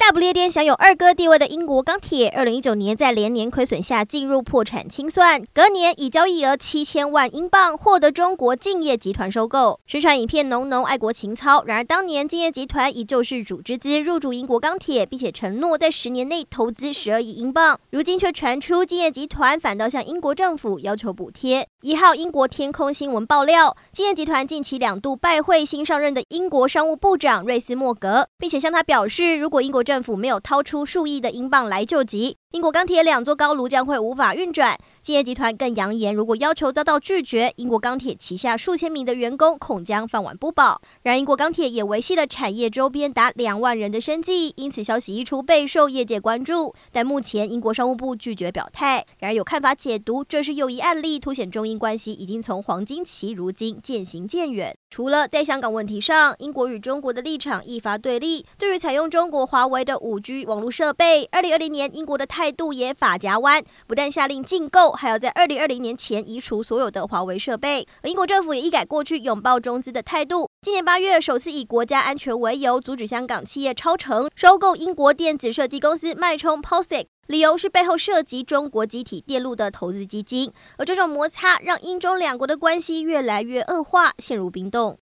大不列颠享有二哥地位的英国钢铁，二零一九年在连年亏损下进入破产清算，隔年以交易额七千万英镑获得中国敬业集团收购，宣传影片浓浓爱国情操。然而当年敬业集团以救世主之姿入主英国钢铁，并且承诺在十年内投资十二亿英镑，如今却传出敬业集团反倒向英国政府要求补贴。一号英国天空新闻爆料，敬业集团近期两度拜会新上任的英国商务部长瑞斯莫格，并且向他表示，如果英国政政府没有掏出数亿的英镑来救急，英国钢铁两座高炉将会无法运转。敬业集团更扬言，如果要求遭到拒绝，英国钢铁旗下数千名的员工恐将饭碗不保。然而，英国钢铁也维系了产业周边达两万人的生计，因此消息一出备受业界关注。但目前英国商务部拒绝表态。然而，有看法解读，这是又一案例，凸显中英关系已经从黄金期如今渐行渐远。除了在香港问题上，英国与中国的立场一发对立。对于采用中国华为的五 G 网络设备，二零二零年英国的态度也法夹弯，不但下令禁购。还要在二零二零年前移除所有的华为设备，而英国政府也一改过去拥抱中资的态度。今年八月，首次以国家安全为由，阻止香港企业超成收购英国电子设计公司脉冲 POSIC 理由是背后涉及中国集体电路的投资基金。而这种摩擦让英中两国的关系越来越恶化，陷入冰冻。